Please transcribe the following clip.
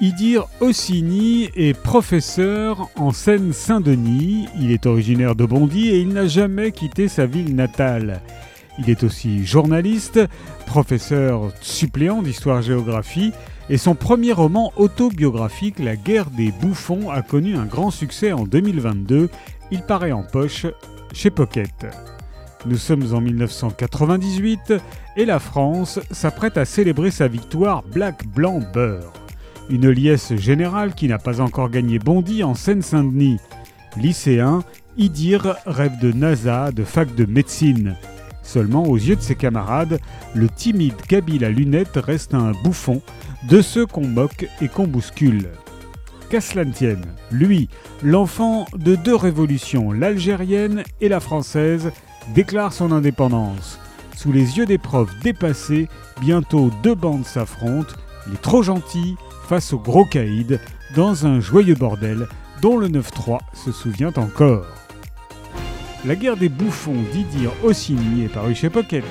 Didier Ossini est professeur en Seine-Saint-Denis. Il est originaire de Bondy et il n'a jamais quitté sa ville natale. Il est aussi journaliste, professeur suppléant d'histoire-géographie et son premier roman autobiographique, La guerre des bouffons, a connu un grand succès en 2022. Il paraît en poche chez Pocket. Nous sommes en 1998 et la France s'apprête à célébrer sa victoire Black Blanc Beurre. Une liesse générale qui n'a pas encore gagné Bondy en Seine-Saint-Denis. Lycéen, Idir rêve de NASA, de fac de médecine. Seulement, aux yeux de ses camarades, le timide Kabyle à lunettes reste un bouffon, de ceux qu'on moque et qu'on bouscule. Qu'à lui, l'enfant de deux révolutions, l'algérienne et la française, déclare son indépendance. Sous les yeux des profs dépassés, bientôt deux bandes s'affrontent, les trop gentils face aux gros caïds, dans un joyeux bordel dont le 9-3 se souvient encore. La guerre des bouffons d'Idir Ossini est paru chez Pocket.